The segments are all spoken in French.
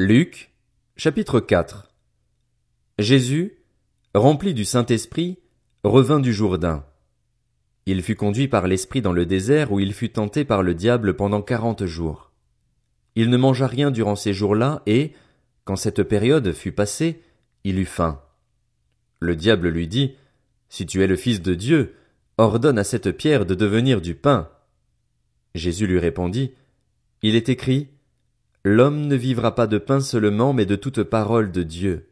Luc, chapitre 4 Jésus, rempli du Saint-Esprit, revint du Jourdain. Il fut conduit par l'Esprit dans le désert où il fut tenté par le diable pendant quarante jours. Il ne mangea rien durant ces jours-là et, quand cette période fut passée, il eut faim. Le diable lui dit, Si tu es le Fils de Dieu, ordonne à cette pierre de devenir du pain. Jésus lui répondit, Il est écrit, L'homme ne vivra pas de pain seulement, mais de toute parole de Dieu.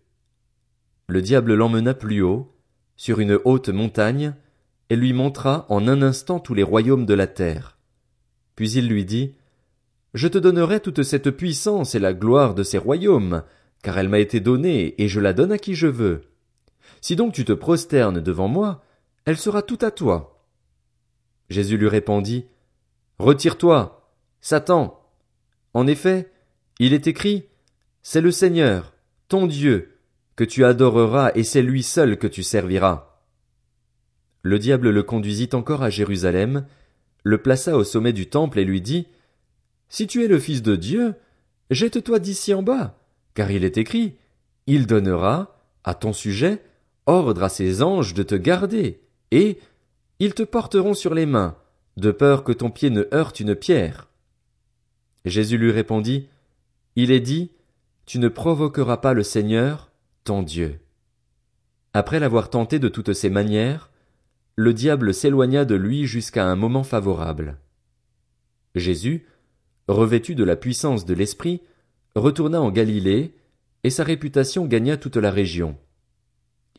Le diable l'emmena plus haut, sur une haute montagne, et lui montra en un instant tous les royaumes de la terre. Puis il lui dit, Je te donnerai toute cette puissance et la gloire de ces royaumes, car elle m'a été donnée, et je la donne à qui je veux. Si donc tu te prosternes devant moi, elle sera toute à toi. Jésus lui répondit, Retire-toi, Satan. En effet, il est écrit, C'est le Seigneur, ton Dieu, que tu adoreras et c'est lui seul que tu serviras. Le diable le conduisit encore à Jérusalem, le plaça au sommet du temple et lui dit, Si tu es le Fils de Dieu, jette-toi d'ici en bas, car il est écrit, Il donnera, à ton sujet, ordre à ses anges de te garder, et ils te porteront sur les mains, de peur que ton pied ne heurte une pierre. Jésus lui répondit, il est dit, Tu ne provoqueras pas le Seigneur, ton Dieu. Après l'avoir tenté de toutes ses manières, le diable s'éloigna de lui jusqu'à un moment favorable. Jésus, revêtu de la puissance de l'Esprit, retourna en Galilée, et sa réputation gagna toute la région.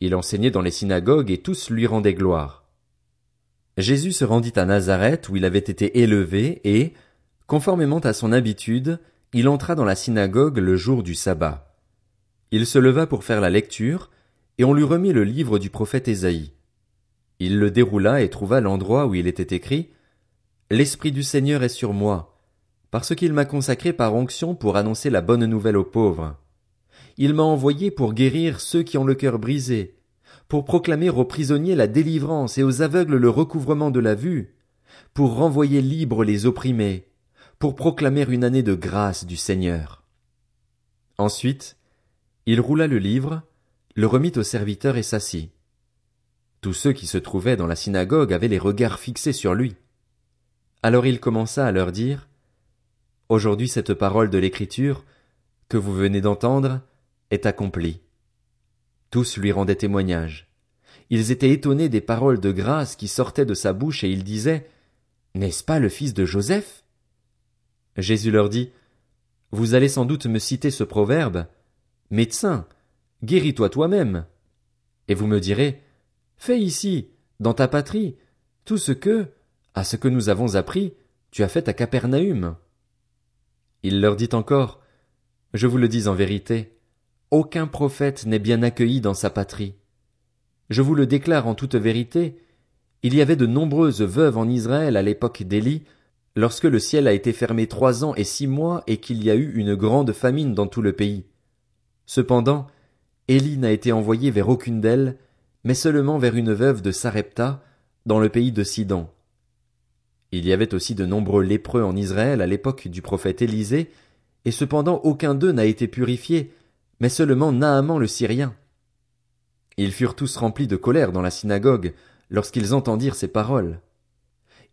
Il enseignait dans les synagogues et tous lui rendaient gloire. Jésus se rendit à Nazareth où il avait été élevé et, conformément à son habitude, il entra dans la synagogue le jour du sabbat. Il se leva pour faire la lecture, et on lui remit le livre du prophète Ésaïe. Il le déroula et trouva l'endroit où il était écrit L'Esprit du Seigneur est sur moi, parce qu'il m'a consacré par onction pour annoncer la bonne nouvelle aux pauvres. Il m'a envoyé pour guérir ceux qui ont le cœur brisé, pour proclamer aux prisonniers la délivrance et aux aveugles le recouvrement de la vue, pour renvoyer libres les opprimés, pour proclamer une année de grâce du Seigneur. Ensuite, il roula le livre, le remit au serviteur et s'assit. Tous ceux qui se trouvaient dans la synagogue avaient les regards fixés sur lui. Alors il commença à leur dire, Aujourd'hui cette parole de l'Écriture, que vous venez d'entendre, est accomplie. Tous lui rendaient témoignage. Ils étaient étonnés des paroles de grâce qui sortaient de sa bouche et ils disaient, N'est-ce pas le fils de Joseph? Jésus leur dit, Vous allez sans doute me citer ce proverbe, Médecin, guéris-toi toi-même. Et vous me direz, Fais ici, dans ta patrie, tout ce que, à ce que nous avons appris, tu as fait à Capernaum. Il leur dit encore, Je vous le dis en vérité, aucun prophète n'est bien accueilli dans sa patrie. Je vous le déclare en toute vérité, il y avait de nombreuses veuves en Israël à l'époque d'Élie, lorsque le ciel a été fermé trois ans et six mois et qu'il y a eu une grande famine dans tout le pays. Cependant, Élie n'a été envoyé vers aucune d'elles, mais seulement vers une veuve de Sarepta, dans le pays de Sidon. Il y avait aussi de nombreux lépreux en Israël à l'époque du prophète Élisée, et cependant aucun d'eux n'a été purifié, mais seulement Naaman le Syrien. Ils furent tous remplis de colère dans la synagogue, lorsqu'ils entendirent ces paroles.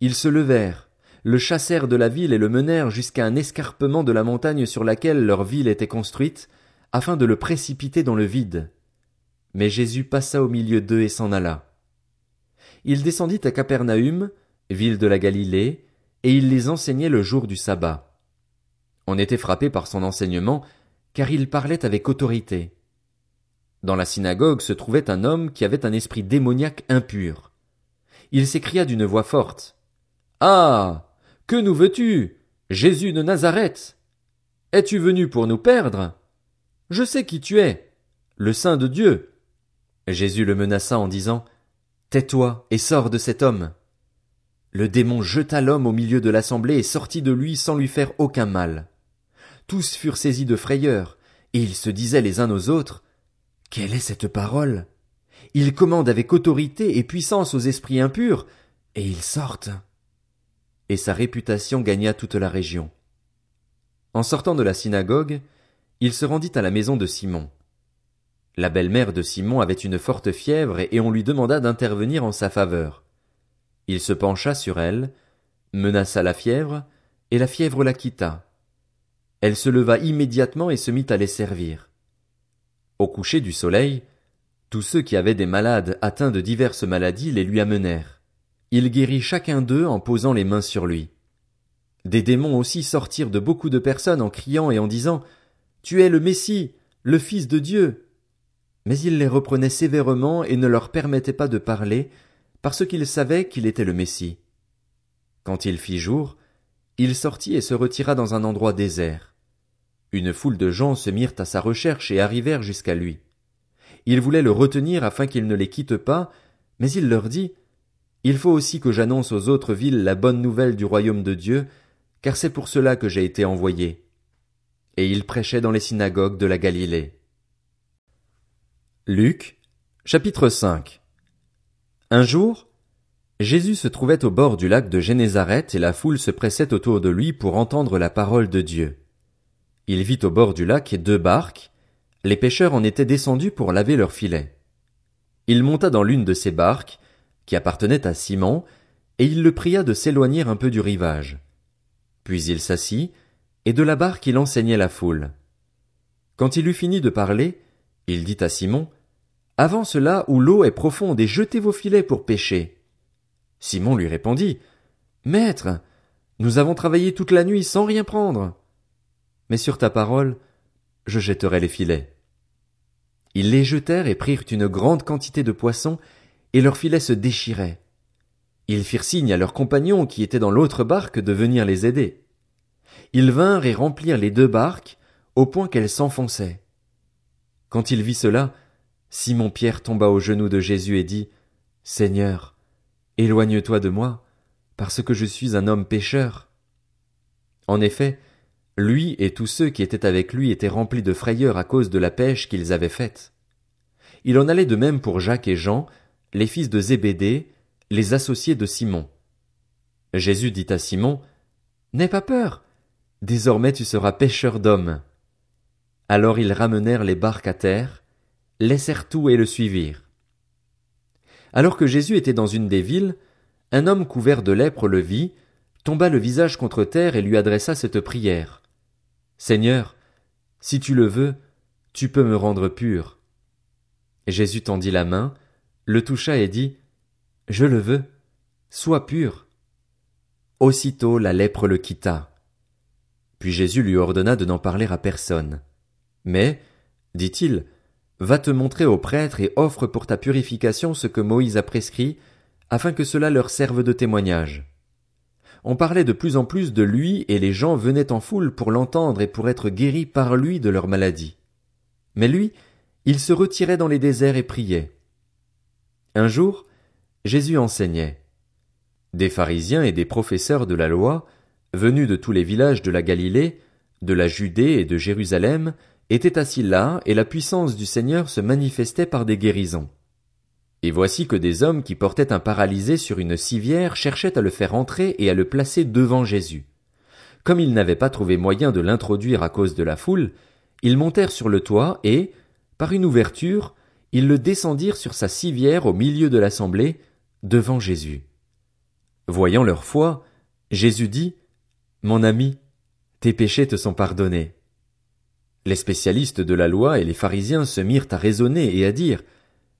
Ils se levèrent, le chassèrent de la ville et le menèrent jusqu'à un escarpement de la montagne sur laquelle leur ville était construite, afin de le précipiter dans le vide. Mais Jésus passa au milieu d'eux et s'en alla. Il descendit à Capernaum, ville de la Galilée, et il les enseignait le jour du sabbat. On était frappé par son enseignement, car il parlait avec autorité. Dans la synagogue se trouvait un homme qui avait un esprit démoniaque impur. Il s'écria d'une voix forte. Ah. Que nous veux-tu, Jésus de Nazareth? Es-tu venu pour nous perdre? Je sais qui tu es, le Saint de Dieu. Jésus le menaça en disant, Tais-toi et sors de cet homme. Le démon jeta l'homme au milieu de l'assemblée et sortit de lui sans lui faire aucun mal. Tous furent saisis de frayeur, et ils se disaient les uns aux autres, Quelle est cette parole? Il commande avec autorité et puissance aux esprits impurs, et ils sortent et sa réputation gagna toute la région. En sortant de la synagogue, il se rendit à la maison de Simon. La belle-mère de Simon avait une forte fièvre et on lui demanda d'intervenir en sa faveur. Il se pencha sur elle, menaça la fièvre, et la fièvre la quitta. Elle se leva immédiatement et se mit à les servir. Au coucher du soleil, tous ceux qui avaient des malades atteints de diverses maladies les lui amenèrent. Il guérit chacun d'eux en posant les mains sur lui. Des démons aussi sortirent de beaucoup de personnes en criant et en disant Tu es le Messie, le Fils de Dieu. Mais il les reprenait sévèrement et ne leur permettait pas de parler, parce qu'il savait qu'il était le Messie. Quand il fit jour, il sortit et se retira dans un endroit désert. Une foule de gens se mirent à sa recherche et arrivèrent jusqu'à lui. Ils voulaient le retenir afin qu'il ne les quitte pas, mais il leur dit, Il faut aussi que j'annonce aux autres villes la bonne nouvelle du royaume de Dieu, car c'est pour cela que j'ai été envoyé. Et il prêchait dans les synagogues de la Galilée. Luc, chapitre 5 Un jour, Jésus se trouvait au bord du lac de Génézareth et la foule se pressait autour de lui pour entendre la parole de Dieu. Il vit au bord du lac deux barques, les pêcheurs en étaient descendus pour laver leurs filets. Il monta dans l'une de ces barques, qui appartenait à Simon, et il le pria de s'éloigner un peu du rivage. Puis il s'assit, et de la barque il enseignait la foule. Quand il eut fini de parler, il dit à Simon, Avance là où l'eau est profonde et jetez vos filets pour pêcher. Simon lui répondit, Maître, nous avons travaillé toute la nuit sans rien prendre. Mais sur ta parole, je jetterai les filets. Ils les jetèrent et prirent une grande quantité de poissons, et leurs filets se déchiraient. Ils firent signe à leurs compagnons qui étaient dans l'autre barque de venir les aider. Ils vinrent et remplirent les deux barques, au point qu'elles s'enfonçaient. Quand il vit cela, Simon Pierre tomba aux genoux de Jésus et dit, Seigneur, éloigne-toi de moi, parce que je suis un homme pécheur. En effet, lui et tous ceux qui étaient avec lui étaient remplis de frayeur à cause de la pêche qu'ils avaient faite. Il en allait de même pour Jacques et Jean, les fils de Zébédée, les associés de Simon. Jésus dit à Simon, N'aie pas peur, désormais tu seras pêcheur d'hommes. Alors ils ramenèrent les barques à terre, laissèrent tout et le suivirent. Alors que Jésus était dans une des villes, un homme couvert de lèpre le vit, tomba le visage contre terre et lui adressa cette prière. Seigneur, si tu le veux, tu peux me rendre pur. Jésus tendit la main, le toucha et dit, Je le veux, sois pur. Aussitôt la lèpre le quitta. Puis Jésus lui ordonna de n'en parler à personne. Mais, dit-il, va te montrer aux prêtres et offre pour ta purification ce que Moïse a prescrit, afin que cela leur serve de témoignage on parlait de plus en plus de lui et les gens venaient en foule pour l'entendre et pour être guéris par lui de leur maladie. Mais lui, il se retirait dans les déserts et priait. Un jour, Jésus enseignait. Des pharisiens et des professeurs de la loi, venus de tous les villages de la Galilée, de la Judée et de Jérusalem, étaient assis là, et la puissance du Seigneur se manifestait par des guérisons. Et voici que des hommes qui portaient un paralysé sur une civière cherchaient à le faire entrer et à le placer devant Jésus. Comme ils n'avaient pas trouvé moyen de l'introduire à cause de la foule, ils montèrent sur le toit et, par une ouverture, ils le descendirent sur sa civière au milieu de l'assemblée, devant Jésus. Voyant leur foi, Jésus dit, Mon ami, tes péchés te sont pardonnés. Les spécialistes de la loi et les pharisiens se mirent à raisonner et à dire,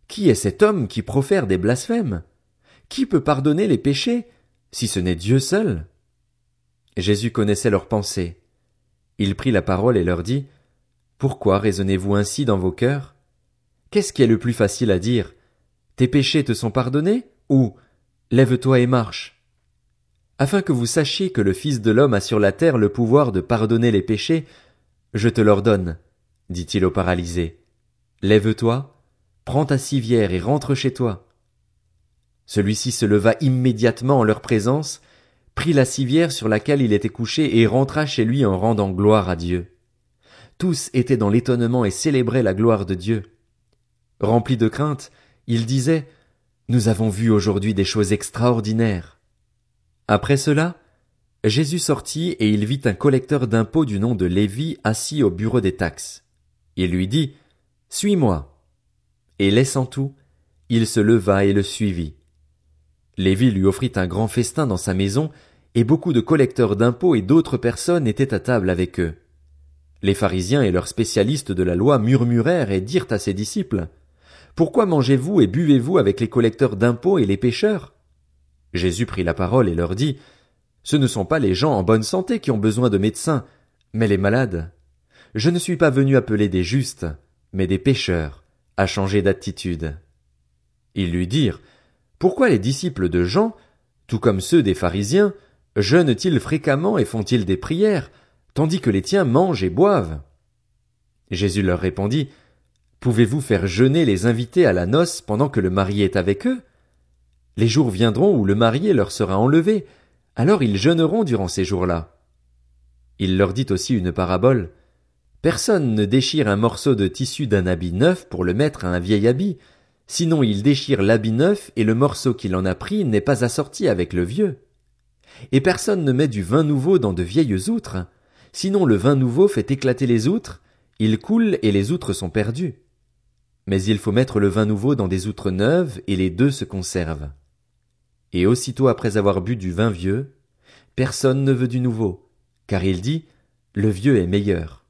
qui est cet homme qui profère des blasphèmes? Qui peut pardonner les péchés, si ce n'est Dieu seul? Jésus connaissait leurs pensées. Il prit la parole et leur dit, Pourquoi raisonnez-vous ainsi dans vos cœurs? Qu'est-ce qui est le plus facile à dire? Tes péchés te sont pardonnés? Ou, Lève-toi et marche? Afin que vous sachiez que le Fils de l'homme a sur la terre le pouvoir de pardonner les péchés, je te l'ordonne, dit-il au paralysé. Lève-toi, Prends ta civière et rentre chez toi. Celui-ci se leva immédiatement en leur présence, prit la civière sur laquelle il était couché et rentra chez lui en rendant gloire à Dieu. Tous étaient dans l'étonnement et célébraient la gloire de Dieu. Remplis de crainte, ils disaient, Nous avons vu aujourd'hui des choses extraordinaires. Après cela, Jésus sortit et il vit un collecteur d'impôts du nom de Lévi assis au bureau des taxes. Il lui dit, Suis-moi. Et laissant tout, il se leva et le suivit. Lévi lui offrit un grand festin dans sa maison, et beaucoup de collecteurs d'impôts et d'autres personnes étaient à table avec eux. Les pharisiens et leurs spécialistes de la loi murmurèrent et dirent à ses disciples, Pourquoi mangez-vous et buvez-vous avec les collecteurs d'impôts et les pécheurs? Jésus prit la parole et leur dit, Ce ne sont pas les gens en bonne santé qui ont besoin de médecins, mais les malades. Je ne suis pas venu appeler des justes, mais des pécheurs, à changer d'attitude. Ils lui dirent, Pourquoi les disciples de Jean, tout comme ceux des pharisiens, jeûnent-ils fréquemment et font-ils des prières, tandis que les tiens mangent et boivent? Jésus leur répondit, Pouvez-vous faire jeûner les invités à la noce pendant que le marié est avec eux? Les jours viendront où le marié leur sera enlevé, alors ils jeûneront durant ces jours-là. Il leur dit aussi une parabole. Personne ne déchire un morceau de tissu d'un habit neuf pour le mettre à un vieil habit, sinon il déchire l'habit neuf et le morceau qu'il en a pris n'est pas assorti avec le vieux. Et personne ne met du vin nouveau dans de vieilles outres, sinon le vin nouveau fait éclater les outres, il coule et les outres sont perdues. Mais il faut mettre le vin nouveau dans des outres neuves et les deux se conservent. Et aussitôt après avoir bu du vin vieux, personne ne veut du nouveau, car il dit, le vieux est meilleur.